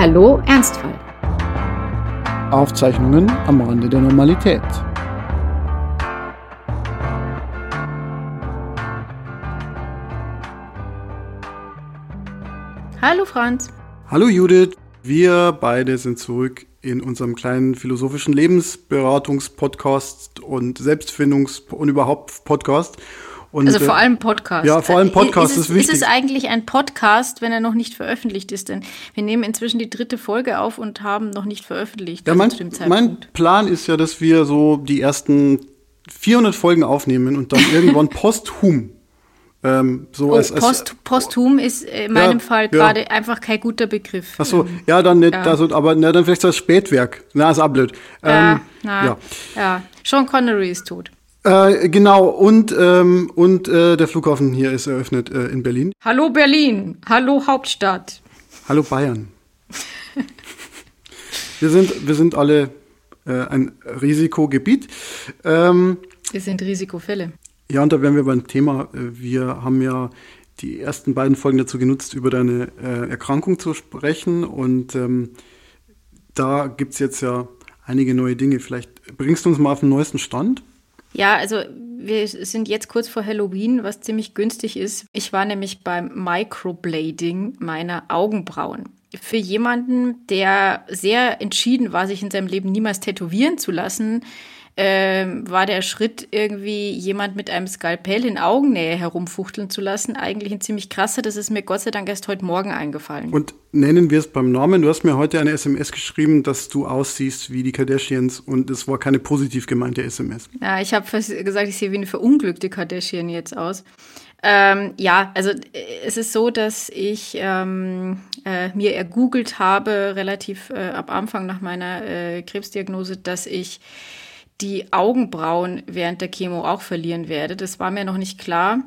Hallo Ernstfall. Aufzeichnungen am Rande der Normalität. Hallo Franz. Hallo Judith, wir beide sind zurück in unserem kleinen philosophischen Lebensberatungspodcast und Selbstfindungs- und überhaupt Podcast. Und, also vor allem Podcast. Ja, vor allem Podcast ist, ist wichtig. Ist es eigentlich ein Podcast, wenn er noch nicht veröffentlicht ist? Denn wir nehmen inzwischen die dritte Folge auf und haben noch nicht veröffentlicht. Ja, mein, mein Plan ist ja, dass wir so die ersten 400 Folgen aufnehmen und dann irgendwann posthum ähm, so oh, als, als, Post, posthum ist in meinem ja, Fall gerade ja. einfach kein guter Begriff. Ach so, ja, dann nicht, ja. Also, aber na, dann vielleicht so als Spätwerk. Na, ist auch blöd. Ähm, na, ja. ja, Sean Connery ist tot. Äh, genau, und, ähm, und äh, der Flughafen hier ist eröffnet äh, in Berlin. Hallo Berlin, hallo Hauptstadt. Hallo Bayern. wir, sind, wir sind alle äh, ein Risikogebiet. Ähm, wir sind Risikofälle. Ja, und da wären wir beim Thema. Äh, wir haben ja die ersten beiden Folgen dazu genutzt, über deine äh, Erkrankung zu sprechen. Und ähm, da gibt es jetzt ja einige neue Dinge. Vielleicht bringst du uns mal auf den neuesten Stand? Ja, also wir sind jetzt kurz vor Halloween, was ziemlich günstig ist. Ich war nämlich beim Microblading meiner Augenbrauen. Für jemanden, der sehr entschieden war, sich in seinem Leben niemals tätowieren zu lassen, ähm, war der Schritt, irgendwie jemand mit einem Skalpell in Augennähe herumfuchteln zu lassen, eigentlich ein ziemlich krasser. Das ist mir Gott sei Dank erst heute Morgen eingefallen. Und nennen wir es beim Namen. Du hast mir heute eine SMS geschrieben, dass du aussiehst wie die Kardashians und es war keine positiv gemeinte SMS. Ja, ich habe gesagt, ich sehe wie eine verunglückte Kardashian jetzt aus. Ähm, ja, also äh, es ist so, dass ich ähm, äh, mir ergoogelt habe, relativ äh, ab Anfang nach meiner äh, Krebsdiagnose, dass ich die Augenbrauen während der Chemo auch verlieren werde. Das war mir noch nicht klar.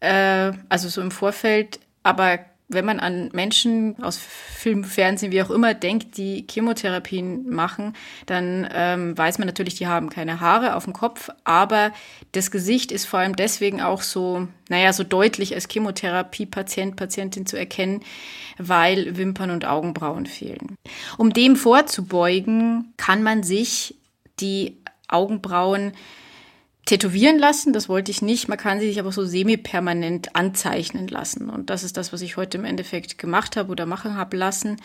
Äh, also so im Vorfeld. Aber wenn man an Menschen aus Film, Fernsehen, wie auch immer denkt, die Chemotherapien machen, dann ähm, weiß man natürlich, die haben keine Haare auf dem Kopf, aber das Gesicht ist vor allem deswegen auch so, naja, so deutlich als Chemotherapie-Patient, Patientin zu erkennen, weil Wimpern und Augenbrauen fehlen. Um dem vorzubeugen, kann man sich die Augenbrauen tätowieren lassen. Das wollte ich nicht. Man kann sie sich aber so semi-permanent anzeichnen lassen. Und das ist das, was ich heute im Endeffekt gemacht habe oder machen habe lassen.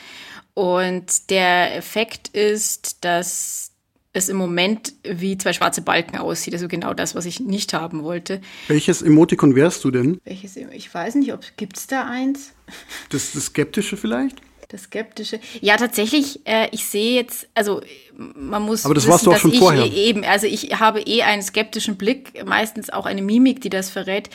Und der Effekt ist, dass es im Moment wie zwei schwarze Balken aussieht. Also genau das, was ich nicht haben wollte. Welches Emotikon wärst du denn? Welches? Ich weiß nicht, ob gibt es da eins? Das, das Skeptische vielleicht? Das Skeptische. Ja, tatsächlich, äh, ich sehe jetzt, also man muss. Aber das wissen, warst du auch schon vorher. Eben, also ich habe eh einen skeptischen Blick, meistens auch eine Mimik, die das verrät.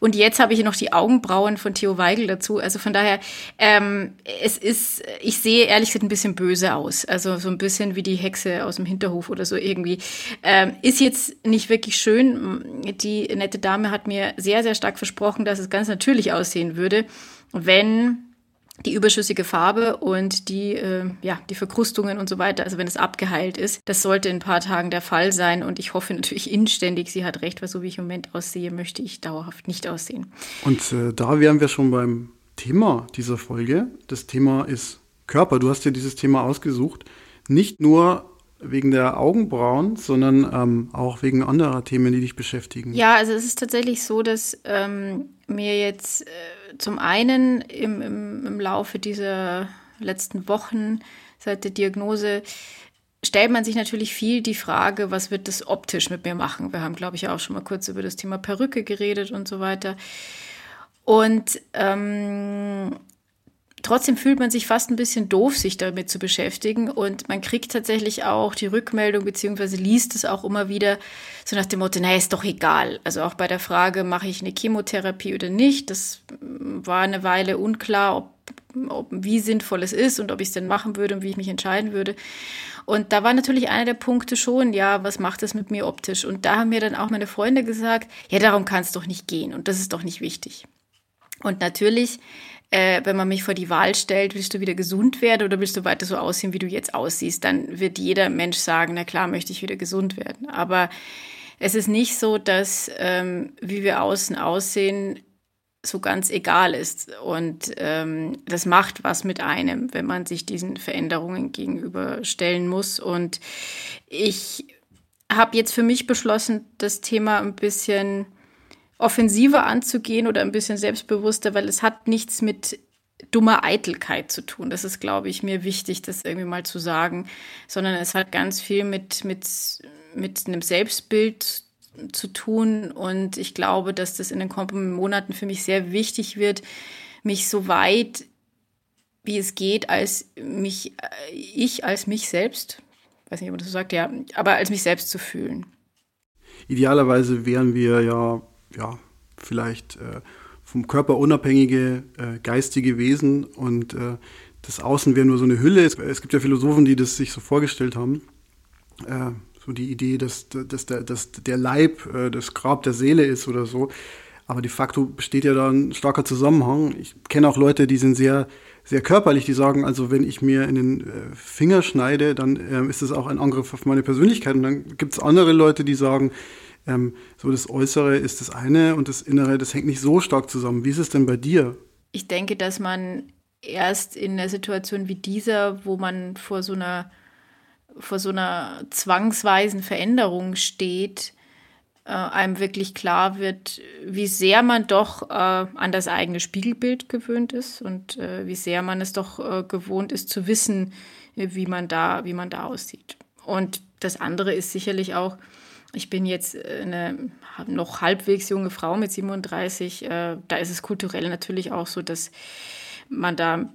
Und jetzt habe ich noch die Augenbrauen von Theo Weigel dazu. Also von daher, ähm, es ist, ich sehe ehrlich gesagt ein bisschen böse aus. Also so ein bisschen wie die Hexe aus dem Hinterhof oder so irgendwie. Ähm, ist jetzt nicht wirklich schön. Die nette Dame hat mir sehr, sehr stark versprochen, dass es ganz natürlich aussehen würde, wenn die überschüssige Farbe und die, äh, ja, die Verkrustungen und so weiter, also wenn es abgeheilt ist. Das sollte in ein paar Tagen der Fall sein und ich hoffe natürlich inständig, sie hat recht, weil so wie ich im Moment aussehe, möchte ich dauerhaft nicht aussehen. Und äh, da wären wir schon beim Thema dieser Folge. Das Thema ist Körper. Du hast dir dieses Thema ausgesucht. Nicht nur wegen der Augenbrauen, sondern ähm, auch wegen anderer Themen, die dich beschäftigen. Ja, also es ist tatsächlich so, dass ähm, mir jetzt äh, zum einen im, im, im Laufe dieser letzten Wochen seit der Diagnose stellt man sich natürlich viel die Frage, was wird das optisch mit mir machen? Wir haben, glaube ich, auch schon mal kurz über das Thema Perücke geredet und so weiter. Und ähm, trotzdem fühlt man sich fast ein bisschen doof, sich damit zu beschäftigen. Und man kriegt tatsächlich auch die Rückmeldung, beziehungsweise liest es auch immer wieder, so nach dem Motto, naja, ist doch egal. Also auch bei der Frage, mache ich eine Chemotherapie oder nicht, das war eine Weile unklar, ob, ob wie sinnvoll es ist und ob ich es denn machen würde und wie ich mich entscheiden würde. Und da war natürlich einer der Punkte schon, ja, was macht das mit mir optisch? Und da haben mir dann auch meine Freunde gesagt, ja, darum kann es doch nicht gehen und das ist doch nicht wichtig. Und natürlich äh, wenn man mich vor die Wahl stellt, willst du wieder gesund werden oder willst du weiter so aussehen, wie du jetzt aussiehst, dann wird jeder Mensch sagen, na klar, möchte ich wieder gesund werden. Aber es ist nicht so, dass ähm, wie wir außen aussehen, so ganz egal ist. Und ähm, das macht was mit einem, wenn man sich diesen Veränderungen gegenüberstellen muss. Und ich habe jetzt für mich beschlossen, das Thema ein bisschen offensiver anzugehen oder ein bisschen selbstbewusster, weil es hat nichts mit dummer Eitelkeit zu tun. Das ist, glaube ich, mir wichtig, das irgendwie mal zu sagen, sondern es hat ganz viel mit, mit, mit einem Selbstbild zu tun. Und ich glaube, dass das in den kommenden Monaten für mich sehr wichtig wird, mich so weit wie es geht, als mich, äh, ich als mich selbst, weiß nicht, ob man das so sagt, ja, aber als mich selbst zu fühlen. Idealerweise wären wir ja, ja, vielleicht äh, vom Körper unabhängige äh, geistige Wesen und äh, das Außen wäre nur so eine Hülle. Es, gibt ja Philosophen, die das sich so vorgestellt haben. Äh, so die Idee, dass, dass, der, dass der Leib äh, das Grab der Seele ist oder so. Aber de facto besteht ja da ein starker Zusammenhang. Ich kenne auch Leute, die sind sehr, sehr körperlich, die sagen, also wenn ich mir in den äh, Finger schneide, dann äh, ist das auch ein Angriff auf meine Persönlichkeit. Und dann gibt es andere Leute, die sagen, ähm, so das Äußere ist das eine und das Innere, das hängt nicht so stark zusammen. Wie ist es denn bei dir? Ich denke, dass man erst in einer Situation wie dieser, wo man vor so einer vor so einer zwangsweisen Veränderung steht, äh, einem wirklich klar wird, wie sehr man doch äh, an das eigene Spiegelbild gewöhnt ist und äh, wie sehr man es doch äh, gewohnt ist zu wissen, wie man da, wie man da aussieht. Und das andere ist sicherlich auch, ich bin jetzt eine noch halbwegs junge Frau mit 37, äh, da ist es kulturell natürlich auch so, dass man da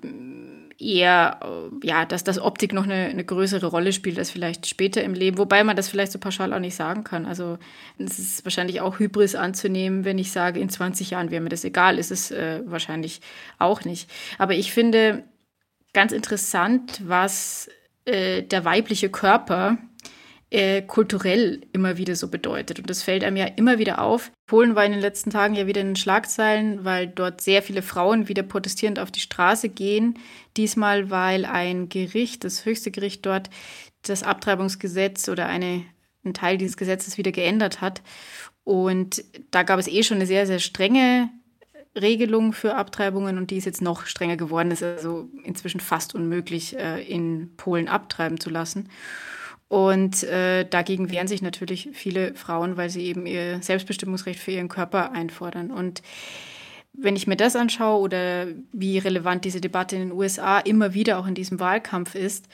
eher, äh, ja, dass das Optik noch eine, eine, größere Rolle spielt als vielleicht später im Leben, wobei man das vielleicht so pauschal auch nicht sagen kann. Also es ist wahrscheinlich auch Hybris anzunehmen, wenn ich sage, in 20 Jahren wäre mir das egal, ist es äh, wahrscheinlich auch nicht. Aber ich finde ganz interessant, was äh, der weibliche Körper äh, kulturell immer wieder so bedeutet. Und das fällt einem ja immer wieder auf. Polen war in den letzten Tagen ja wieder in den Schlagzeilen, weil dort sehr viele Frauen wieder protestierend auf die Straße gehen. Diesmal, weil ein Gericht, das höchste Gericht dort, das Abtreibungsgesetz oder eine, einen Teil dieses Gesetzes wieder geändert hat. Und da gab es eh schon eine sehr, sehr strenge Regelung für Abtreibungen und die ist jetzt noch strenger geworden. Es ist also inzwischen fast unmöglich, äh, in Polen abtreiben zu lassen. Und äh, dagegen wehren sich natürlich viele Frauen, weil sie eben ihr Selbstbestimmungsrecht für ihren Körper einfordern. Und wenn ich mir das anschaue oder wie relevant diese Debatte in den USA immer wieder auch in diesem Wahlkampf ist,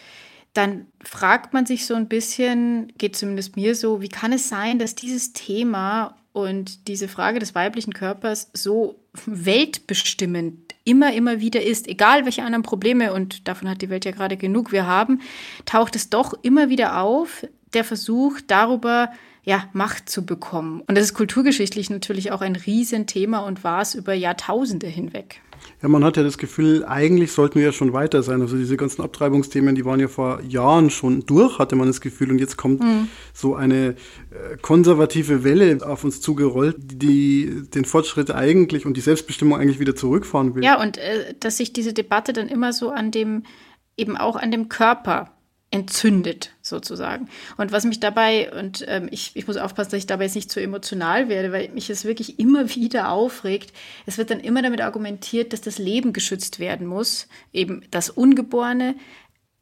dann fragt man sich so ein bisschen, geht zumindest mir so, wie kann es sein, dass dieses Thema und diese Frage des weiblichen Körpers so weltbestimmend immer, immer wieder ist, egal welche anderen Probleme, und davon hat die Welt ja gerade genug, wir haben, taucht es doch immer wieder auf, der Versuch darüber, ja, Macht zu bekommen. Und das ist kulturgeschichtlich natürlich auch ein Riesenthema und war es über Jahrtausende hinweg. Ja, man hat ja das Gefühl, eigentlich sollten wir ja schon weiter sein. Also diese ganzen Abtreibungsthemen, die waren ja vor Jahren schon durch, hatte man das Gefühl. Und jetzt kommt mhm. so eine äh, konservative Welle auf uns zugerollt, die den Fortschritt eigentlich und die Selbstbestimmung eigentlich wieder zurückfahren will. Ja, und äh, dass sich diese Debatte dann immer so an dem, eben auch an dem Körper entzündet, sozusagen. Und was mich dabei, und ähm, ich, ich muss aufpassen, dass ich dabei jetzt nicht zu emotional werde, weil mich es wirklich immer wieder aufregt. Es wird dann immer damit argumentiert, dass das Leben geschützt werden muss, eben das Ungeborene.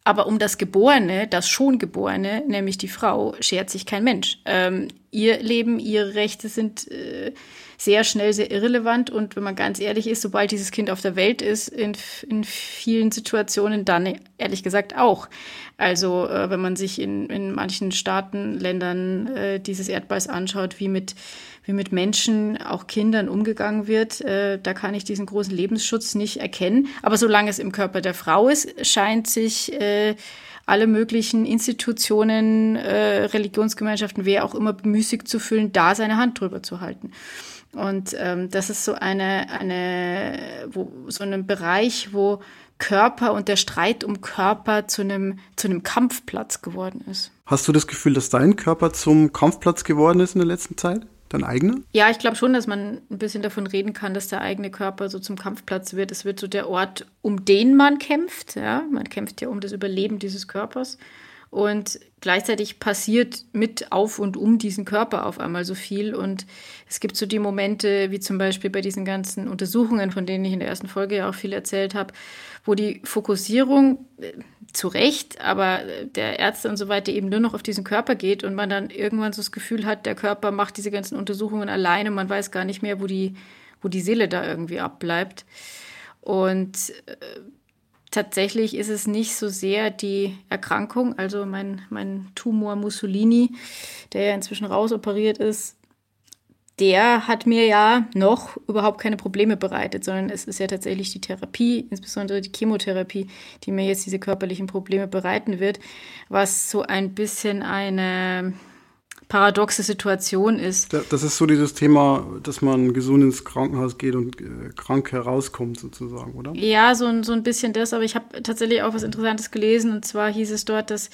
Aber um das Geborene, das schon Geborene, nämlich die Frau, schert sich kein Mensch. Ähm, ihr Leben, ihre Rechte sind äh, sehr schnell sehr irrelevant. Und wenn man ganz ehrlich ist, sobald dieses Kind auf der Welt ist, in, in vielen Situationen dann ehrlich gesagt auch. Also äh, wenn man sich in, in manchen Staaten, Ländern äh, dieses Erdballs anschaut, wie mit, wie mit Menschen, auch Kindern umgegangen wird, äh, da kann ich diesen großen Lebensschutz nicht erkennen. Aber solange es im Körper der Frau ist, scheint sich äh, alle möglichen Institutionen, äh, Religionsgemeinschaften, wer auch immer bemüßigt zu fühlen, da seine Hand drüber zu halten. Und ähm, das ist so eine, eine, wo, so ein Bereich, wo Körper und der Streit um Körper zu einem, zu einem Kampfplatz geworden ist. Hast du das Gefühl, dass dein Körper zum Kampfplatz geworden ist in der letzten Zeit? Dein eigener? Ja, ich glaube schon, dass man ein bisschen davon reden kann, dass der eigene Körper so zum Kampfplatz wird. Es wird so der Ort, um den man kämpft. Ja? Man kämpft ja um das Überleben dieses Körpers. Und gleichzeitig passiert mit auf und um diesen Körper auf einmal so viel. Und es gibt so die Momente, wie zum Beispiel bei diesen ganzen Untersuchungen, von denen ich in der ersten Folge ja auch viel erzählt habe, wo die Fokussierung äh, zu Recht, aber der Ärzte und so weiter eben nur noch auf diesen Körper geht und man dann irgendwann so das Gefühl hat, der Körper macht diese ganzen Untersuchungen alleine, man weiß gar nicht mehr, wo die, wo die Seele da irgendwie abbleibt. Und äh, tatsächlich ist es nicht so sehr die Erkrankung, also mein, mein Tumor Mussolini, der ja inzwischen rausoperiert ist, der hat mir ja noch überhaupt keine Probleme bereitet, sondern es ist ja tatsächlich die Therapie, insbesondere die Chemotherapie, die mir jetzt diese körperlichen Probleme bereiten wird, was so ein bisschen eine paradoxe Situation ist. Das ist so dieses Thema, dass man gesund ins Krankenhaus geht und äh, krank herauskommt sozusagen, oder? Ja, so, so ein bisschen das, aber ich habe tatsächlich auch was Interessantes gelesen und zwar hieß es dort, dass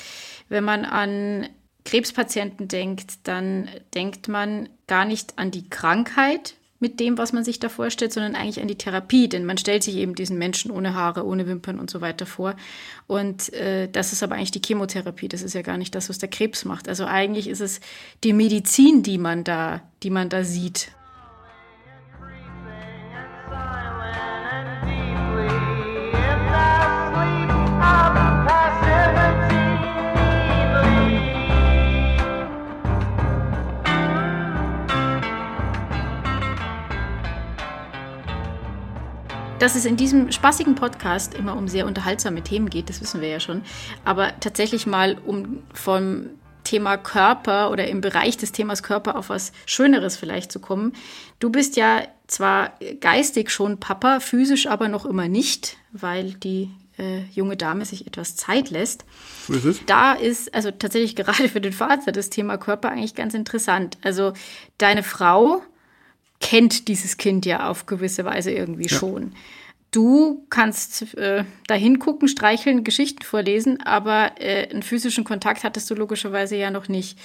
wenn man an Krebspatienten denkt, dann denkt man gar nicht an die Krankheit, mit dem, was man sich da vorstellt, sondern eigentlich an die Therapie. Denn man stellt sich eben diesen Menschen ohne Haare, ohne Wimpern und so weiter vor. Und äh, das ist aber eigentlich die Chemotherapie. Das ist ja gar nicht das, was der Krebs macht. Also eigentlich ist es die Medizin, die man da, die man da sieht. Dass es in diesem spaßigen Podcast immer um sehr unterhaltsame Themen geht, das wissen wir ja schon. Aber tatsächlich mal um vom Thema Körper oder im Bereich des Themas Körper auf was Schöneres vielleicht zu kommen. Du bist ja zwar geistig schon Papa, physisch aber noch immer nicht, weil die äh, junge Dame sich etwas Zeit lässt. So ist es. Da ist also tatsächlich gerade für den Vater das Thema Körper eigentlich ganz interessant. Also deine Frau kennt dieses Kind ja auf gewisse Weise irgendwie ja. schon. Du kannst äh, da hingucken, streicheln, Geschichten vorlesen, aber äh, einen physischen Kontakt hattest du logischerweise ja noch nicht.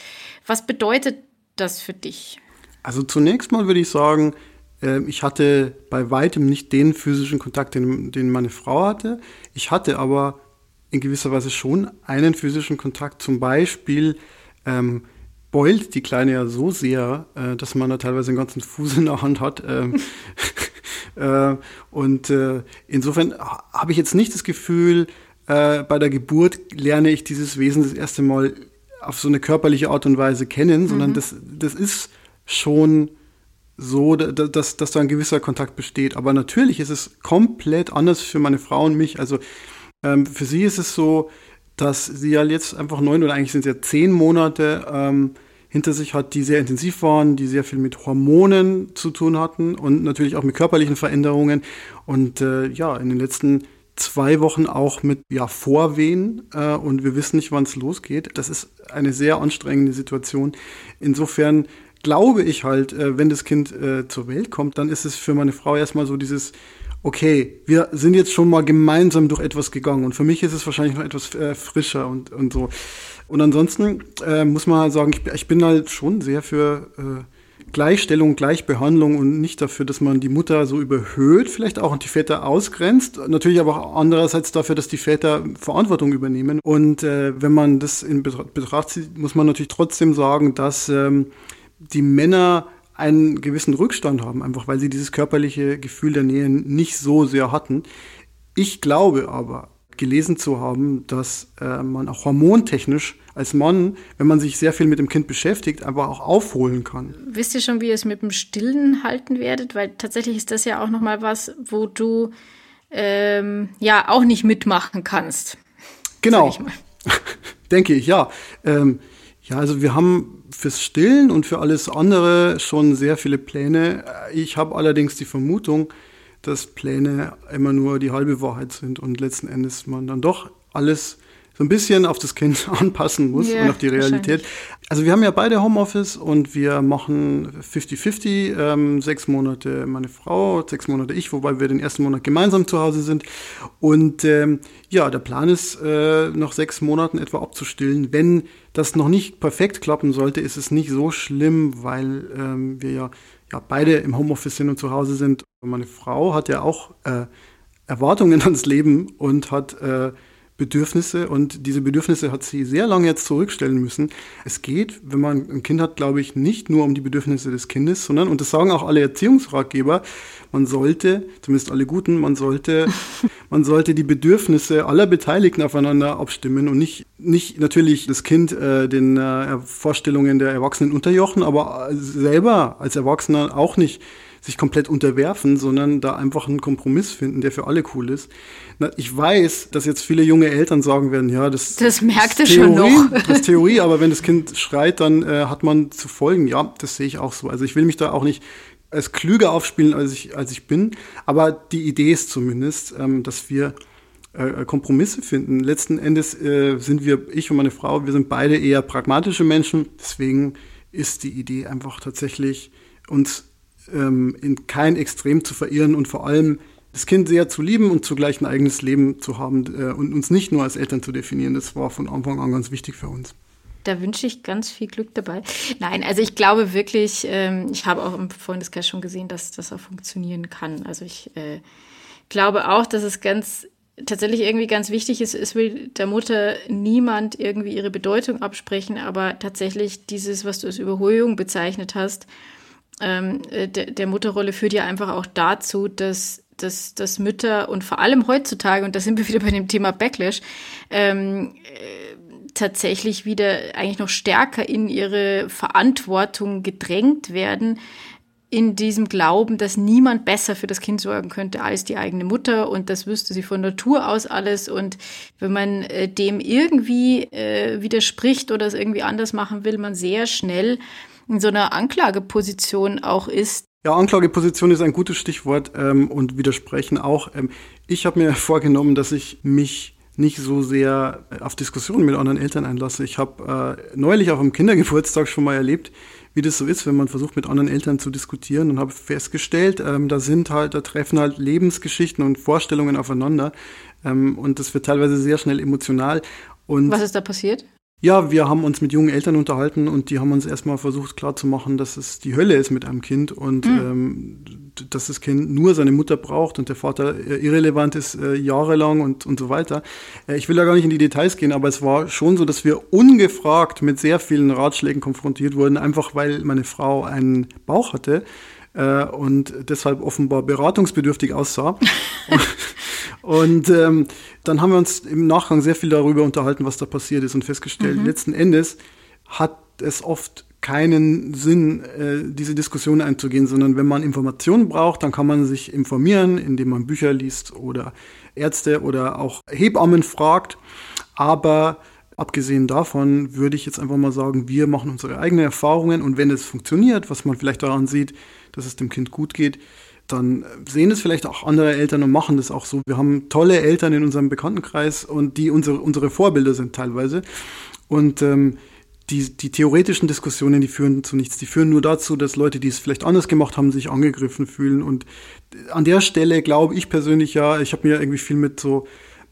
Was bedeutet das für dich? Also zunächst mal würde ich sagen, äh, ich hatte bei weitem nicht den physischen Kontakt, den, den meine Frau hatte. Ich hatte aber in gewisser Weise schon einen physischen Kontakt. Zum Beispiel ähm, beult die Kleine ja so sehr, äh, dass man da teilweise den ganzen Fuß in der Hand hat. Ähm, äh, und äh, insofern habe ich jetzt nicht das Gefühl, äh, bei der Geburt lerne ich dieses Wesen das erste Mal auf so eine körperliche Art und Weise kennen, mhm. sondern das, das ist schon so, dass, dass da ein gewisser Kontakt besteht. Aber natürlich ist es komplett anders für meine Frau und mich. Also ähm, für sie ist es so, dass sie ja jetzt einfach neun oder eigentlich sind es ja zehn Monate ähm, hinter sich hat, die sehr intensiv waren, die sehr viel mit Hormonen zu tun hatten und natürlich auch mit körperlichen Veränderungen. Und äh, ja, in den letzten zwei Wochen auch mit ja, Vorwehen äh, und wir wissen nicht, wann es losgeht. Das ist eine sehr anstrengende Situation. Insofern glaube ich halt, äh, wenn das Kind äh, zur Welt kommt, dann ist es für meine Frau erstmal so dieses, okay, wir sind jetzt schon mal gemeinsam durch etwas gegangen und für mich ist es wahrscheinlich noch etwas äh, frischer und, und so. Und ansonsten äh, muss man halt sagen, ich, ich, bin halt schon sehr für äh, Gleichstellung, Gleichbehandlung und nicht dafür, dass man die Mutter so überhöht, vielleicht auch und die Väter ausgrenzt. Natürlich aber auch andererseits dafür, dass die Väter Verantwortung übernehmen. Und äh, wenn man das in Betracht zieht, muss man natürlich trotzdem sagen, dass ähm, die Männer einen gewissen Rückstand haben, einfach weil sie dieses körperliche Gefühl der Nähe nicht so sehr hatten. Ich glaube aber, gelesen zu haben, dass äh, man auch hormontechnisch als Mann, wenn man sich sehr viel mit dem Kind beschäftigt, aber auch aufholen kann. Wisst ihr schon, wie ihr es mit dem Stillen halten werdet? Weil tatsächlich ist das ja auch noch mal was, wo du ähm, ja auch nicht mitmachen kannst. Genau. Ich Denke ich, ja. Ähm, ja, also wir haben fürs Stillen und für alles andere schon sehr viele Pläne. Ich habe allerdings die Vermutung, dass Pläne immer nur die halbe Wahrheit sind und letzten Endes man dann doch alles so ein bisschen auf das Kind anpassen muss yeah, und auf die Realität. Also wir haben ja beide Homeoffice und wir machen 50-50, ähm, sechs Monate meine Frau, sechs Monate ich, wobei wir den ersten Monat gemeinsam zu Hause sind. Und ähm, ja, der Plan ist, äh, noch sechs Monaten etwa abzustillen. Wenn das noch nicht perfekt klappen sollte, ist es nicht so schlimm, weil ähm, wir ja ja, beide im Homeoffice sind und zu Hause sind. Meine Frau hat ja auch äh, Erwartungen ans Leben und hat äh, Bedürfnisse und diese Bedürfnisse hat sie sehr lange jetzt zurückstellen müssen. Es geht, wenn man ein Kind hat, glaube ich, nicht nur um die Bedürfnisse des Kindes, sondern, und das sagen auch alle Erziehungsratgeber, man sollte, zumindest alle Guten, man sollte, man sollte die Bedürfnisse aller Beteiligten aufeinander abstimmen und nicht, nicht natürlich das Kind äh, den äh, Vorstellungen der Erwachsenen unterjochen, aber selber als Erwachsener auch nicht sich komplett unterwerfen, sondern da einfach einen Kompromiss finden, der für alle cool ist. Na, ich weiß, dass jetzt viele junge Eltern sagen werden, ja, das, das merkt ist Theorie, schon noch. das ist Theorie, aber wenn das Kind schreit, dann äh, hat man zu folgen. Ja, das sehe ich auch so. Also ich will mich da auch nicht als klüger aufspielen, als ich, als ich bin. Aber die Idee ist zumindest, ähm, dass wir äh, Kompromisse finden. Letzten Endes äh, sind wir, ich und meine Frau, wir sind beide eher pragmatische Menschen. Deswegen ist die Idee einfach tatsächlich, uns ähm, in kein Extrem zu verirren und vor allem das Kind sehr zu lieben und zugleich ein eigenes Leben zu haben äh, und uns nicht nur als Eltern zu definieren. Das war von Anfang an ganz wichtig für uns. Da wünsche ich ganz viel Glück dabei. Nein, also ich glaube wirklich, ähm, ich habe auch im Freundeskreis schon gesehen, dass das auch funktionieren kann. Also ich äh, glaube auch, dass es ganz tatsächlich irgendwie ganz wichtig ist, es will der Mutter niemand irgendwie ihre Bedeutung absprechen, aber tatsächlich dieses, was du als Überholung bezeichnet hast, ähm, äh, der, der Mutterrolle führt ja einfach auch dazu, dass, dass, dass Mütter und vor allem heutzutage, und da sind wir wieder bei dem Thema Backlash, ähm, äh, tatsächlich wieder eigentlich noch stärker in ihre Verantwortung gedrängt werden, in diesem Glauben, dass niemand besser für das Kind sorgen könnte als die eigene Mutter und das wüsste sie von Natur aus alles. Und wenn man äh, dem irgendwie äh, widerspricht oder es irgendwie anders machen will, man sehr schnell in so einer Anklageposition auch ist. Ja, Anklageposition ist ein gutes Stichwort ähm, und widersprechen auch. Ähm, ich habe mir vorgenommen, dass ich mich nicht so sehr auf Diskussionen mit anderen Eltern einlasse. Ich habe äh, neulich auf einem Kindergeburtstag schon mal erlebt, wie das so ist, wenn man versucht, mit anderen Eltern zu diskutieren und habe festgestellt, ähm, da sind halt, da treffen halt Lebensgeschichten und Vorstellungen aufeinander ähm, und das wird teilweise sehr schnell emotional. Und Was ist da passiert? Ja, wir haben uns mit jungen Eltern unterhalten und die haben uns erstmal versucht klarzumachen, dass es die Hölle ist mit einem Kind und mhm. ähm, dass das Kind nur seine Mutter braucht und der Vater äh, irrelevant ist äh, jahrelang und, und so weiter. Äh, ich will da gar nicht in die Details gehen, aber es war schon so, dass wir ungefragt mit sehr vielen Ratschlägen konfrontiert wurden, einfach weil meine Frau einen Bauch hatte äh, und deshalb offenbar beratungsbedürftig aussah. und ähm, dann haben wir uns im Nachgang sehr viel darüber unterhalten, was da passiert ist und festgestellt, mhm. letzten Endes hat es oft keinen Sinn, äh, diese Diskussion einzugehen, sondern wenn man Informationen braucht, dann kann man sich informieren, indem man Bücher liest oder Ärzte oder auch Hebammen fragt. Aber abgesehen davon würde ich jetzt einfach mal sagen, wir machen unsere eigenen Erfahrungen und wenn es funktioniert, was man vielleicht daran sieht, dass es dem Kind gut geht, dann sehen es vielleicht auch andere Eltern und machen das auch so. Wir haben tolle Eltern in unserem Bekanntenkreis und die unsere, unsere Vorbilder sind teilweise. Und ähm, die, die theoretischen Diskussionen, die führen zu nichts. Die führen nur dazu, dass Leute, die es vielleicht anders gemacht haben, sich angegriffen fühlen. Und an der Stelle glaube ich persönlich ja, ich habe mir irgendwie viel mit so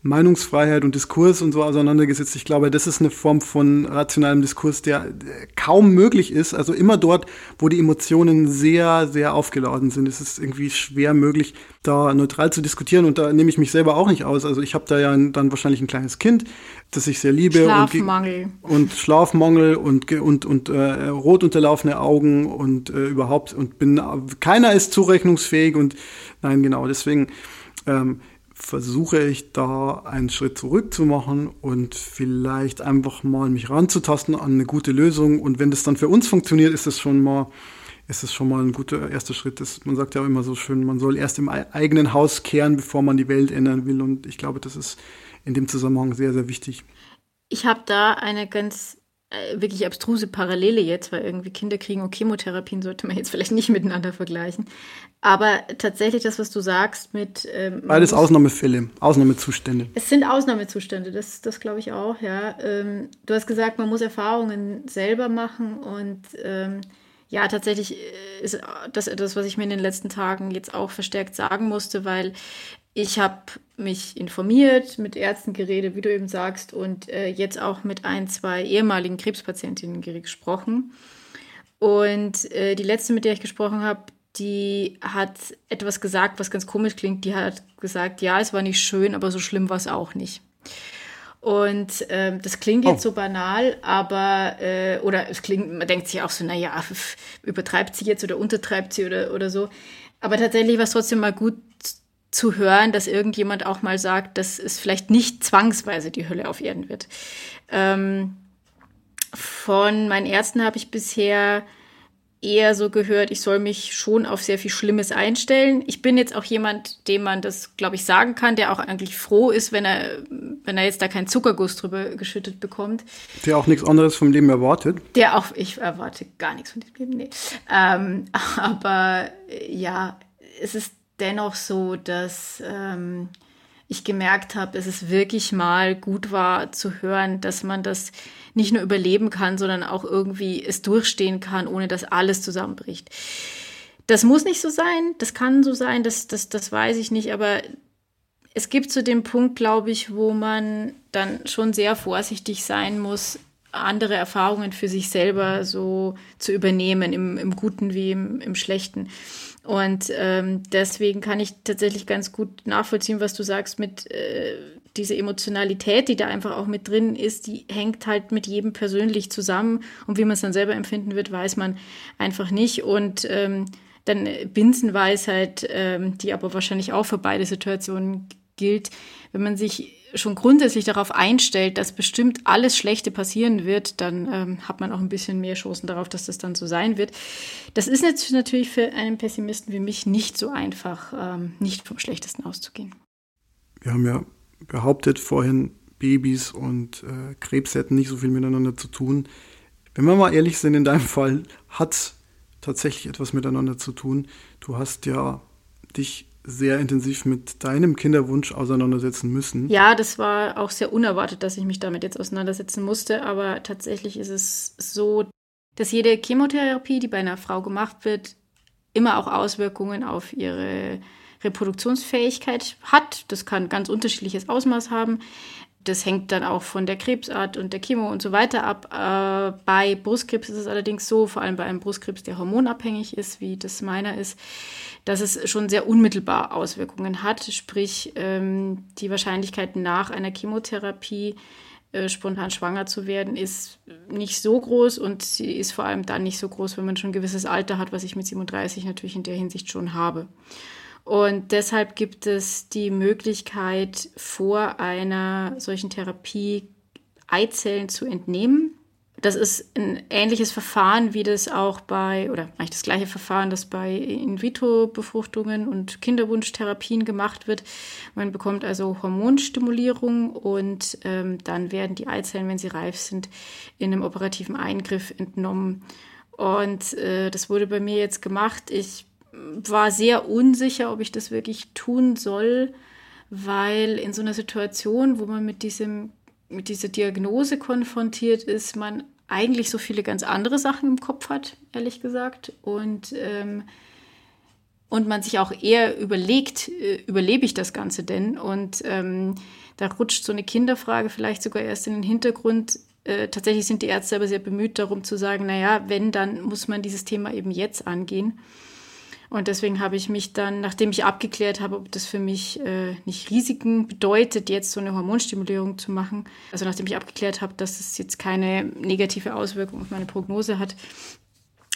Meinungsfreiheit und Diskurs und so auseinandergesetzt. Ich glaube, das ist eine Form von rationalem Diskurs, der kaum möglich ist. Also immer dort, wo die Emotionen sehr, sehr aufgeladen sind, ist es irgendwie schwer möglich, da neutral zu diskutieren. Und da nehme ich mich selber auch nicht aus. Also ich habe da ja dann wahrscheinlich ein kleines Kind, das ich sehr liebe. Schlafmangel. Und, und Schlafmangel und, und, und äh, rot unterlaufene Augen und äh, überhaupt und bin, keiner ist zurechnungsfähig und nein, genau, deswegen, ähm, versuche ich da einen Schritt zurück zu machen und vielleicht einfach mal mich ranzutasten an eine gute Lösung. Und wenn das dann für uns funktioniert, ist das schon mal, ist das schon mal ein guter erster Schritt. Das, man sagt ja immer so schön, man soll erst im eigenen Haus kehren, bevor man die Welt ändern will. Und ich glaube, das ist in dem Zusammenhang sehr, sehr wichtig. Ich habe da eine ganz wirklich abstruse Parallele jetzt, weil irgendwie Kinder kriegen und Chemotherapien sollte man jetzt vielleicht nicht miteinander vergleichen. Aber tatsächlich das, was du sagst mit. Ähm, Beides Ausnahmefälle, Ausnahmezustände. Es sind Ausnahmezustände, das, das glaube ich auch, ja. Ähm, du hast gesagt, man muss Erfahrungen selber machen und ähm, ja, tatsächlich äh, ist das etwas, was ich mir in den letzten Tagen jetzt auch verstärkt sagen musste, weil ich habe mich informiert, mit Ärzten geredet, wie du eben sagst, und äh, jetzt auch mit ein, zwei ehemaligen Krebspatientinnen gesprochen. Und äh, die letzte, mit der ich gesprochen habe, die hat etwas gesagt, was ganz komisch klingt. Die hat gesagt, ja, es war nicht schön, aber so schlimm war es auch nicht. Und ähm, das klingt jetzt oh. so banal, aber, äh, oder es klingt, man denkt sich auch so, naja, übertreibt sie jetzt oder untertreibt sie oder, oder so. Aber tatsächlich war es trotzdem mal gut zu hören, dass irgendjemand auch mal sagt, dass es vielleicht nicht zwangsweise die Hölle auf Erden wird. Ähm, von meinen Ärzten habe ich bisher eher so gehört, ich soll mich schon auf sehr viel Schlimmes einstellen. Ich bin jetzt auch jemand, dem man das, glaube ich, sagen kann, der auch eigentlich froh ist, wenn er, wenn er jetzt da keinen Zuckerguss drüber geschüttet bekommt. Der auch nichts anderes vom Leben erwartet. Der auch, ich erwarte gar nichts von diesem Leben, nee. Ähm, aber ja, es ist dennoch so, dass ähm, ich gemerkt habe, dass es wirklich mal gut war zu hören, dass man das nicht nur überleben kann, sondern auch irgendwie es durchstehen kann, ohne dass alles zusammenbricht. Das muss nicht so sein, das kann so sein, das, das, das weiß ich nicht, aber es gibt zu dem Punkt, glaube ich, wo man dann schon sehr vorsichtig sein muss, andere Erfahrungen für sich selber so zu übernehmen, im, im Guten wie im, im Schlechten. Und ähm, deswegen kann ich tatsächlich ganz gut nachvollziehen, was du sagst mit äh, diese Emotionalität, die da einfach auch mit drin ist, die hängt halt mit jedem persönlich zusammen. Und wie man es dann selber empfinden wird, weiß man einfach nicht. Und ähm, dann Binsenweisheit, ähm, die aber wahrscheinlich auch für beide Situationen gilt, wenn man sich schon grundsätzlich darauf einstellt, dass bestimmt alles Schlechte passieren wird, dann ähm, hat man auch ein bisschen mehr Chancen darauf, dass das dann so sein wird. Das ist jetzt natürlich für einen Pessimisten wie mich nicht so einfach, ähm, nicht vom Schlechtesten auszugehen. Wir haben ja behauptet vorhin, Babys und äh, Krebs hätten nicht so viel miteinander zu tun. Wenn wir mal ehrlich sind, in deinem Fall hat tatsächlich etwas miteinander zu tun. Du hast ja dich sehr intensiv mit deinem Kinderwunsch auseinandersetzen müssen. Ja, das war auch sehr unerwartet, dass ich mich damit jetzt auseinandersetzen musste. Aber tatsächlich ist es so, dass jede Chemotherapie, die bei einer Frau gemacht wird, immer auch Auswirkungen auf ihre Reproduktionsfähigkeit hat. Das kann ganz unterschiedliches Ausmaß haben. Das hängt dann auch von der Krebsart und der Chemo und so weiter ab. Äh, bei Brustkrebs ist es allerdings so, vor allem bei einem Brustkrebs, der hormonabhängig ist, wie das meiner ist, dass es schon sehr unmittelbar Auswirkungen hat. Sprich, ähm, die Wahrscheinlichkeit nach einer Chemotherapie äh, spontan schwanger zu werden, ist nicht so groß und sie ist vor allem dann nicht so groß, wenn man schon ein gewisses Alter hat, was ich mit 37 natürlich in der Hinsicht schon habe. Und deshalb gibt es die Möglichkeit, vor einer solchen Therapie Eizellen zu entnehmen. Das ist ein ähnliches Verfahren, wie das auch bei, oder eigentlich das gleiche Verfahren, das bei In-vitro-Befruchtungen und Kinderwunschtherapien gemacht wird. Man bekommt also Hormonstimulierung und ähm, dann werden die Eizellen, wenn sie reif sind, in einem operativen Eingriff entnommen. Und äh, das wurde bei mir jetzt gemacht. Ich war sehr unsicher, ob ich das wirklich tun soll, weil in so einer Situation, wo man mit diesem mit dieser Diagnose konfrontiert ist, man eigentlich so viele ganz andere Sachen im Kopf hat, ehrlich gesagt. Und, ähm, und man sich auch eher überlegt, äh, überlebe ich das Ganze denn? Und ähm, da rutscht so eine Kinderfrage vielleicht sogar erst in den Hintergrund. Äh, tatsächlich sind die Ärzte aber sehr bemüht darum zu sagen, naja, wenn, dann muss man dieses Thema eben jetzt angehen. Und deswegen habe ich mich dann, nachdem ich abgeklärt habe, ob das für mich äh, nicht Risiken bedeutet, jetzt so eine Hormonstimulierung zu machen, also nachdem ich abgeklärt habe, dass es jetzt keine negative Auswirkung auf meine Prognose hat,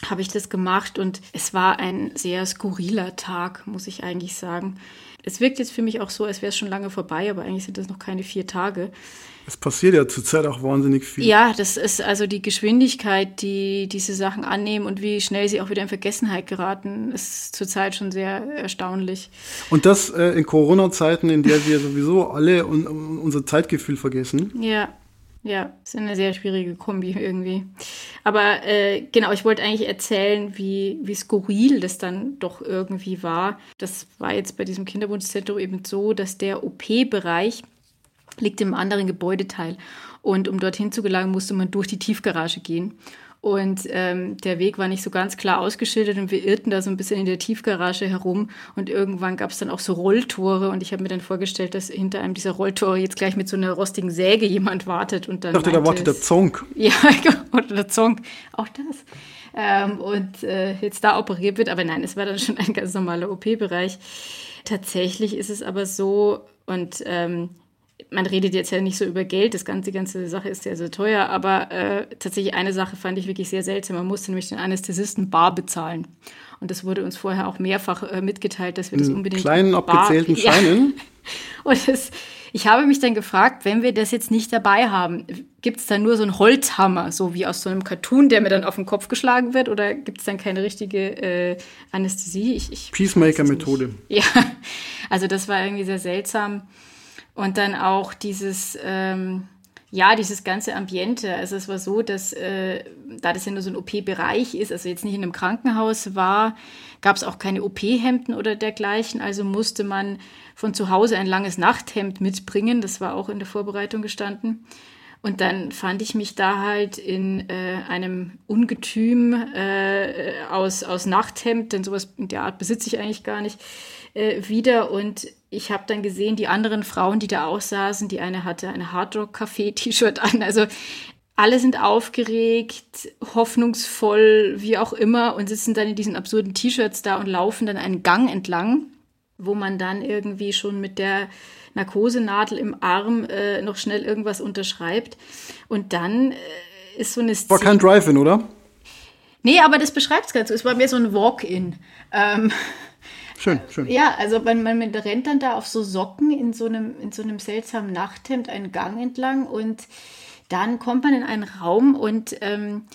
habe ich das gemacht und es war ein sehr skurriler Tag, muss ich eigentlich sagen. Es wirkt jetzt für mich auch so, als wäre es schon lange vorbei, aber eigentlich sind das noch keine vier Tage. Es passiert ja zurzeit auch wahnsinnig viel. Ja, das ist also die Geschwindigkeit, die diese Sachen annehmen und wie schnell sie auch wieder in Vergessenheit geraten, ist zurzeit schon sehr erstaunlich. Und das äh, in Corona-Zeiten, in der wir sowieso alle un unser Zeitgefühl vergessen. Ja, ja, ist eine sehr schwierige Kombi irgendwie. Aber äh, genau, ich wollte eigentlich erzählen, wie, wie skurril das dann doch irgendwie war. Das war jetzt bei diesem Kinderwunschzentrum eben so, dass der OP-Bereich liegt im anderen Gebäudeteil. Und um dorthin zu gelangen, musste man durch die Tiefgarage gehen. Und ähm, der Weg war nicht so ganz klar ausgeschildert und wir irrten da so ein bisschen in der Tiefgarage herum. Und irgendwann gab es dann auch so Rolltore und ich habe mir dann vorgestellt, dass hinter einem dieser Rolltore jetzt gleich mit so einer rostigen Säge jemand wartet. Und dann ich dachte, da wartet der Zonk. Ja, oder der Zonk. Auch das. Ähm, und äh, jetzt da operiert wird. Aber nein, es war dann schon ein ganz normaler OP-Bereich. Tatsächlich ist es aber so, und ähm, man redet jetzt ja nicht so über Geld, das ganze, die ganze Sache ist ja sehr teuer, aber äh, tatsächlich eine Sache fand ich wirklich sehr seltsam. Man musste nämlich den Anästhesisten bar bezahlen. Und das wurde uns vorher auch mehrfach äh, mitgeteilt, dass wir das unbedingt. Kleinen abgezählten Scheinen. Ja. Und das, ich habe mich dann gefragt, wenn wir das jetzt nicht dabei haben, gibt es dann nur so einen Holzhammer, so wie aus so einem Cartoon, der mir dann auf den Kopf geschlagen wird, oder gibt es dann keine richtige äh, Anästhesie? Ich, ich Peacemaker-Methode. Ja, also das war irgendwie sehr seltsam. Und dann auch dieses, ähm, ja, dieses ganze Ambiente. Also es war so, dass, äh, da das ja nur so ein OP-Bereich ist, also jetzt nicht in einem Krankenhaus war, gab es auch keine OP-Hemden oder dergleichen. Also musste man von zu Hause ein langes Nachthemd mitbringen. Das war auch in der Vorbereitung gestanden. Und dann fand ich mich da halt in äh, einem Ungetüm äh, aus, aus Nachthemd, denn sowas in der Art besitze ich eigentlich gar nicht, äh, wieder. Und ich habe dann gesehen, die anderen Frauen, die da aussaßen, die eine hatte ein Hardrock-Café-T-Shirt an. Also alle sind aufgeregt, hoffnungsvoll, wie auch immer, und sitzen dann in diesen absurden T-Shirts da und laufen dann einen Gang entlang, wo man dann irgendwie schon mit der Narkosenadel im Arm äh, noch schnell irgendwas unterschreibt. Und dann äh, ist so eine Szene. War kein Drive-In, oder? Nee, aber das beschreibt es ganz so. Es war mehr so ein Walk-In. Ähm, schön, schön. Ja, also man, man rennt dann da auf so Socken in so einem, in so einem seltsamen Nachthemd einen Gang entlang und dann kommt man in einen Raum und ähm,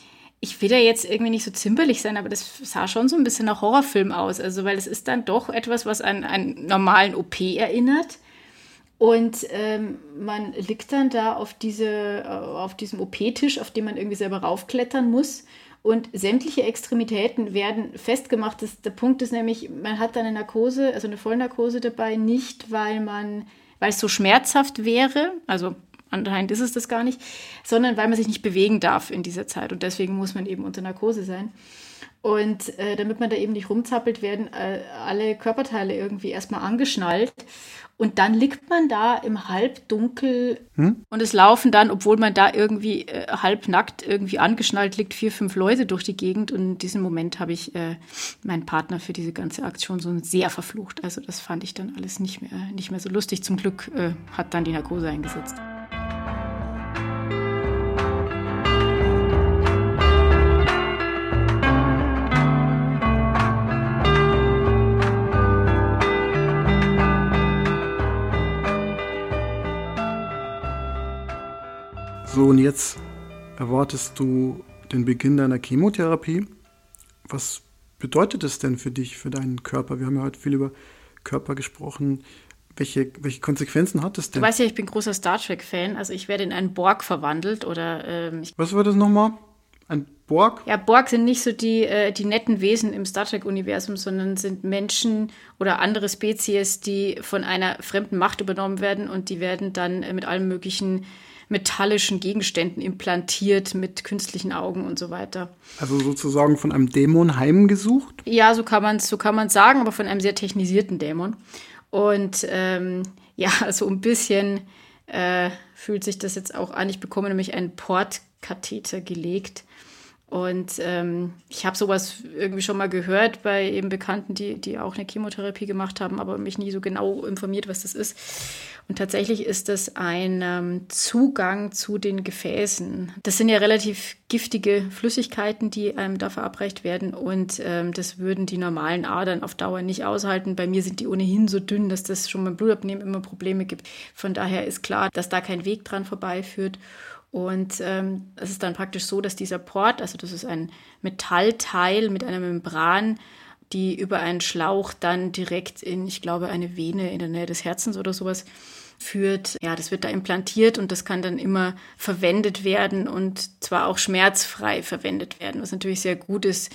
ich will da jetzt irgendwie nicht so zimperlich sein, aber das sah schon so ein bisschen nach Horrorfilm aus. Also, weil es ist dann doch etwas, was an einen normalen OP erinnert. Und ähm, man liegt dann da auf, diese, äh, auf diesem OP-Tisch, auf dem man irgendwie selber raufklettern muss. Und sämtliche Extremitäten werden festgemacht. Das, der Punkt ist nämlich, man hat eine Narkose, also eine Vollnarkose dabei, nicht weil man, weil es so schmerzhaft wäre, also anscheinend ist es das gar nicht, sondern weil man sich nicht bewegen darf in dieser Zeit. Und deswegen muss man eben unter Narkose sein. Und äh, damit man da eben nicht rumzappelt, werden äh, alle Körperteile irgendwie erstmal angeschnallt. Und dann liegt man da im Halbdunkel hm? und es laufen dann, obwohl man da irgendwie äh, halbnackt irgendwie angeschnallt liegt, vier, fünf Leute durch die Gegend. Und in diesem Moment habe ich äh, meinen Partner für diese ganze Aktion so sehr verflucht. Also das fand ich dann alles nicht mehr, nicht mehr so lustig. Zum Glück äh, hat dann die Narkose eingesetzt. Und jetzt erwartest du den Beginn deiner Chemotherapie. Was bedeutet das denn für dich, für deinen Körper? Wir haben ja heute viel über Körper gesprochen. Welche, welche Konsequenzen hat es denn? Du weißt ja, ich bin großer Star Trek-Fan. Also ich werde in einen Borg verwandelt oder. Ähm, Was war das nochmal? Ein Borg? Ja, Borg sind nicht so die, äh, die netten Wesen im Star Trek-Universum, sondern sind Menschen oder andere Spezies, die von einer fremden Macht übernommen werden und die werden dann äh, mit allen möglichen metallischen Gegenständen implantiert mit künstlichen Augen und so weiter. Also sozusagen von einem Dämon heimgesucht? Ja, so kann man es so sagen, aber von einem sehr technisierten Dämon. Und ähm, ja, so ein bisschen äh, fühlt sich das jetzt auch an. Ich bekomme nämlich einen Portkatheter gelegt und ähm, ich habe sowas irgendwie schon mal gehört bei eben Bekannten, die, die auch eine Chemotherapie gemacht haben, aber mich nie so genau informiert, was das ist. Und tatsächlich ist das ein ähm, Zugang zu den Gefäßen. Das sind ja relativ giftige Flüssigkeiten, die einem da verabreicht werden. Und ähm, das würden die normalen Adern auf Dauer nicht aushalten. Bei mir sind die ohnehin so dünn, dass das schon beim Blutabnehmen immer Probleme gibt. Von daher ist klar, dass da kein Weg dran vorbeiführt. Und ähm, es ist dann praktisch so, dass dieser Port, also das ist ein Metallteil mit einer Membran, die über einen Schlauch dann direkt in, ich glaube, eine Vene in der Nähe des Herzens oder sowas führt. Ja, das wird da implantiert und das kann dann immer verwendet werden und zwar auch schmerzfrei verwendet werden, was natürlich sehr gut ist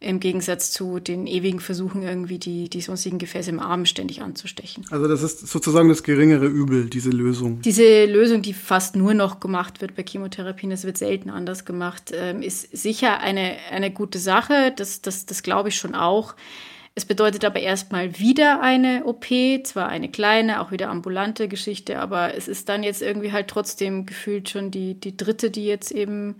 im Gegensatz zu den ewigen Versuchen, irgendwie die, die sonstigen Gefäße im Arm ständig anzustechen. Also das ist sozusagen das geringere Übel, diese Lösung. Diese Lösung, die fast nur noch gemacht wird bei Chemotherapien, das wird selten anders gemacht, ähm, ist sicher eine, eine gute Sache. Das, das, das glaube ich schon auch. Es bedeutet aber erstmal wieder eine OP, zwar eine kleine, auch wieder ambulante Geschichte, aber es ist dann jetzt irgendwie halt trotzdem gefühlt schon die, die dritte, die jetzt eben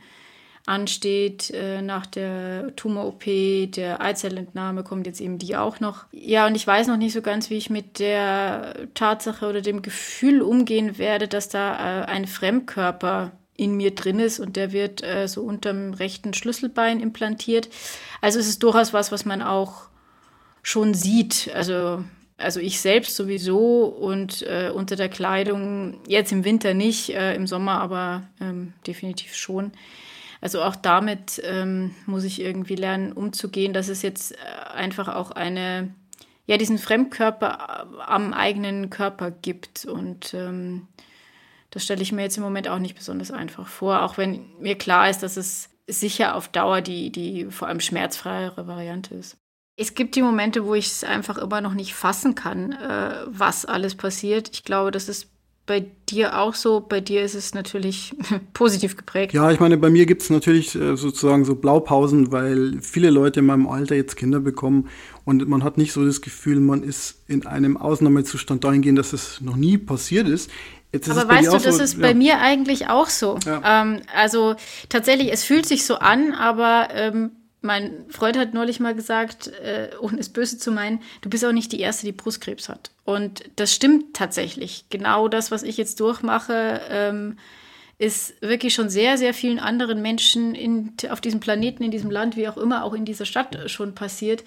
ansteht äh, nach der Tumor-OP, der Eizellentnahme kommt jetzt eben die auch noch. Ja, und ich weiß noch nicht so ganz, wie ich mit der Tatsache oder dem Gefühl umgehen werde, dass da äh, ein Fremdkörper in mir drin ist und der wird äh, so unterm rechten Schlüsselbein implantiert. Also es ist durchaus was, was man auch schon sieht. Also also ich selbst sowieso und äh, unter der Kleidung jetzt im Winter nicht, äh, im Sommer aber ähm, definitiv schon. Also auch damit ähm, muss ich irgendwie lernen, umzugehen, dass es jetzt äh, einfach auch eine, ja, diesen Fremdkörper am eigenen Körper gibt. Und ähm, das stelle ich mir jetzt im Moment auch nicht besonders einfach vor, auch wenn mir klar ist, dass es sicher auf Dauer die, die vor allem schmerzfreiere Variante ist. Es gibt die Momente, wo ich es einfach immer noch nicht fassen kann, äh, was alles passiert. Ich glaube, das ist bei dir auch so. Bei dir ist es natürlich positiv geprägt. Ja, ich meine, bei mir gibt es natürlich äh, sozusagen so Blaupausen, weil viele Leute in meinem Alter jetzt Kinder bekommen und man hat nicht so das Gefühl, man ist in einem Ausnahmezustand dahingehend, dass es noch nie passiert ist. Aber weißt du, das so, ist ja. bei mir eigentlich auch so. Ja. Ähm, also tatsächlich, es fühlt sich so an, aber ähm, mein Freund hat neulich mal gesagt, äh, ohne es böse zu meinen, du bist auch nicht die Erste, die Brustkrebs hat. Und das stimmt tatsächlich. Genau das, was ich jetzt durchmache, ähm, ist wirklich schon sehr, sehr vielen anderen Menschen in, auf diesem Planeten, in diesem Land, wie auch immer, auch in dieser Stadt schon passiert.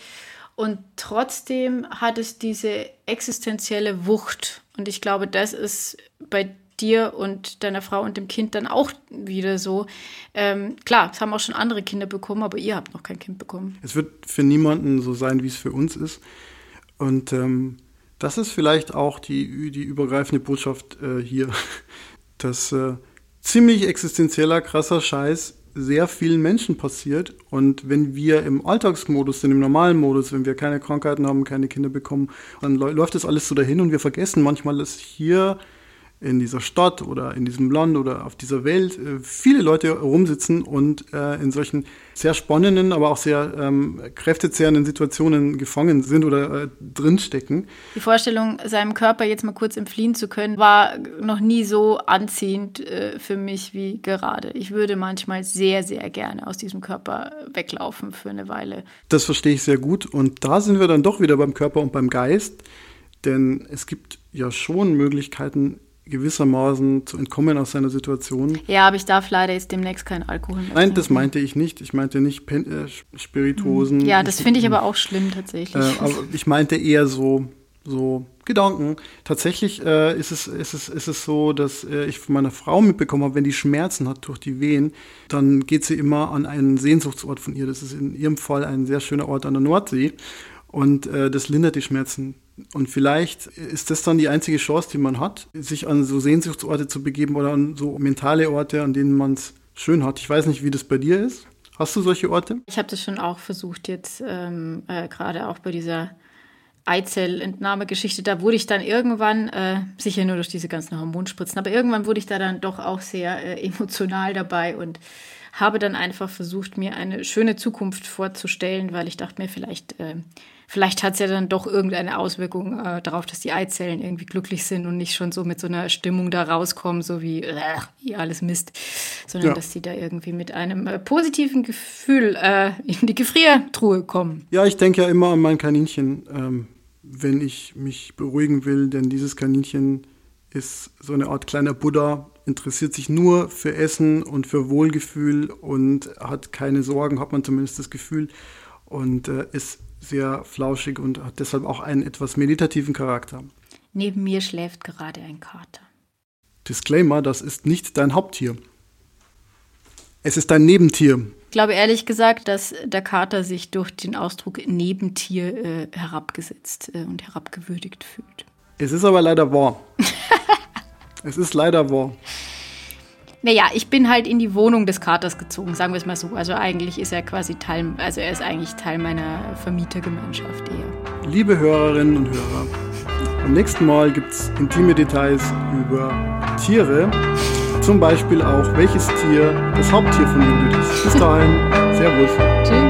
Und trotzdem hat es diese existenzielle Wucht. Und ich glaube, das ist bei dir und deiner Frau und dem Kind dann auch wieder so. Ähm, klar, es haben auch schon andere Kinder bekommen, aber ihr habt noch kein Kind bekommen. Es wird für niemanden so sein, wie es für uns ist. Und ähm, das ist vielleicht auch die, die übergreifende Botschaft äh, hier, dass äh, ziemlich existenzieller, krasser Scheiß sehr vielen Menschen passiert. Und wenn wir im Alltagsmodus sind, im normalen Modus, wenn wir keine Krankheiten haben, keine Kinder bekommen, dann läuft das alles so dahin und wir vergessen manchmal, dass hier in dieser Stadt oder in diesem Land oder auf dieser Welt äh, viele Leute rumsitzen und äh, in solchen sehr spannenden, aber auch sehr ähm, kräftezehrenden Situationen gefangen sind oder äh, drinstecken. Die Vorstellung, seinem Körper jetzt mal kurz entfliehen zu können, war noch nie so anziehend äh, für mich wie gerade. Ich würde manchmal sehr, sehr gerne aus diesem Körper weglaufen für eine Weile. Das verstehe ich sehr gut und da sind wir dann doch wieder beim Körper und beim Geist, denn es gibt ja schon Möglichkeiten, gewissermaßen zu entkommen aus seiner Situation. Ja, aber ich darf leider jetzt demnächst keinen Alkohol mehr Nein, das meinte ich nicht. Ich meinte nicht Pen äh, Spirituosen. Ja, das finde ich aber auch schlimm tatsächlich. Äh, aber ich meinte eher so, so Gedanken. Tatsächlich äh, ist, es, ist, es, ist es so, dass äh, ich von meiner Frau mitbekommen habe, wenn die Schmerzen hat durch die Wehen, dann geht sie immer an einen Sehnsuchtsort von ihr. Das ist in ihrem Fall ein sehr schöner Ort an der Nordsee. Und äh, das lindert die Schmerzen und vielleicht ist das dann die einzige Chance, die man hat, sich an so Sehnsuchtsorte zu begeben oder an so mentale Orte, an denen man es schön hat. Ich weiß nicht, wie das bei dir ist. Hast du solche Orte? Ich habe das schon auch versucht, jetzt ähm, äh, gerade auch bei dieser Eizellentnahmegeschichte. Da wurde ich dann irgendwann, äh, sicher nur durch diese ganzen Hormonspritzen, aber irgendwann wurde ich da dann doch auch sehr äh, emotional dabei und habe dann einfach versucht, mir eine schöne Zukunft vorzustellen, weil ich dachte mir, vielleicht, äh, vielleicht hat es ja dann doch irgendeine Auswirkung äh, darauf, dass die Eizellen irgendwie glücklich sind und nicht schon so mit so einer Stimmung da rauskommen, so wie äh, alles Mist, sondern ja. dass sie da irgendwie mit einem äh, positiven Gefühl äh, in die Gefriertruhe kommen. Ja, ich denke ja immer an mein Kaninchen, ähm, wenn ich mich beruhigen will, denn dieses Kaninchen ist so eine Art kleiner Buddha, interessiert sich nur für Essen und für Wohlgefühl und hat keine Sorgen, hat man zumindest das Gefühl, und äh, ist sehr flauschig und hat deshalb auch einen etwas meditativen Charakter. Neben mir schläft gerade ein Kater. Disclaimer, das ist nicht dein Haupttier. Es ist dein Nebentier. Ich glaube ehrlich gesagt, dass der Kater sich durch den Ausdruck Nebentier äh, herabgesetzt äh, und herabgewürdigt fühlt. Es ist aber leider wahr. Es ist leider wahr. Naja, ich bin halt in die Wohnung des Katers gezogen, sagen wir es mal so. Also eigentlich ist er quasi Teil, also er ist eigentlich Teil meiner Vermietergemeinschaft eher. Liebe Hörerinnen und Hörer, beim nächsten Mal gibt es intime Details über Tiere. Zum Beispiel auch, welches Tier das Haupttier von Judith ist. Bis dahin, Servus. Tschüss.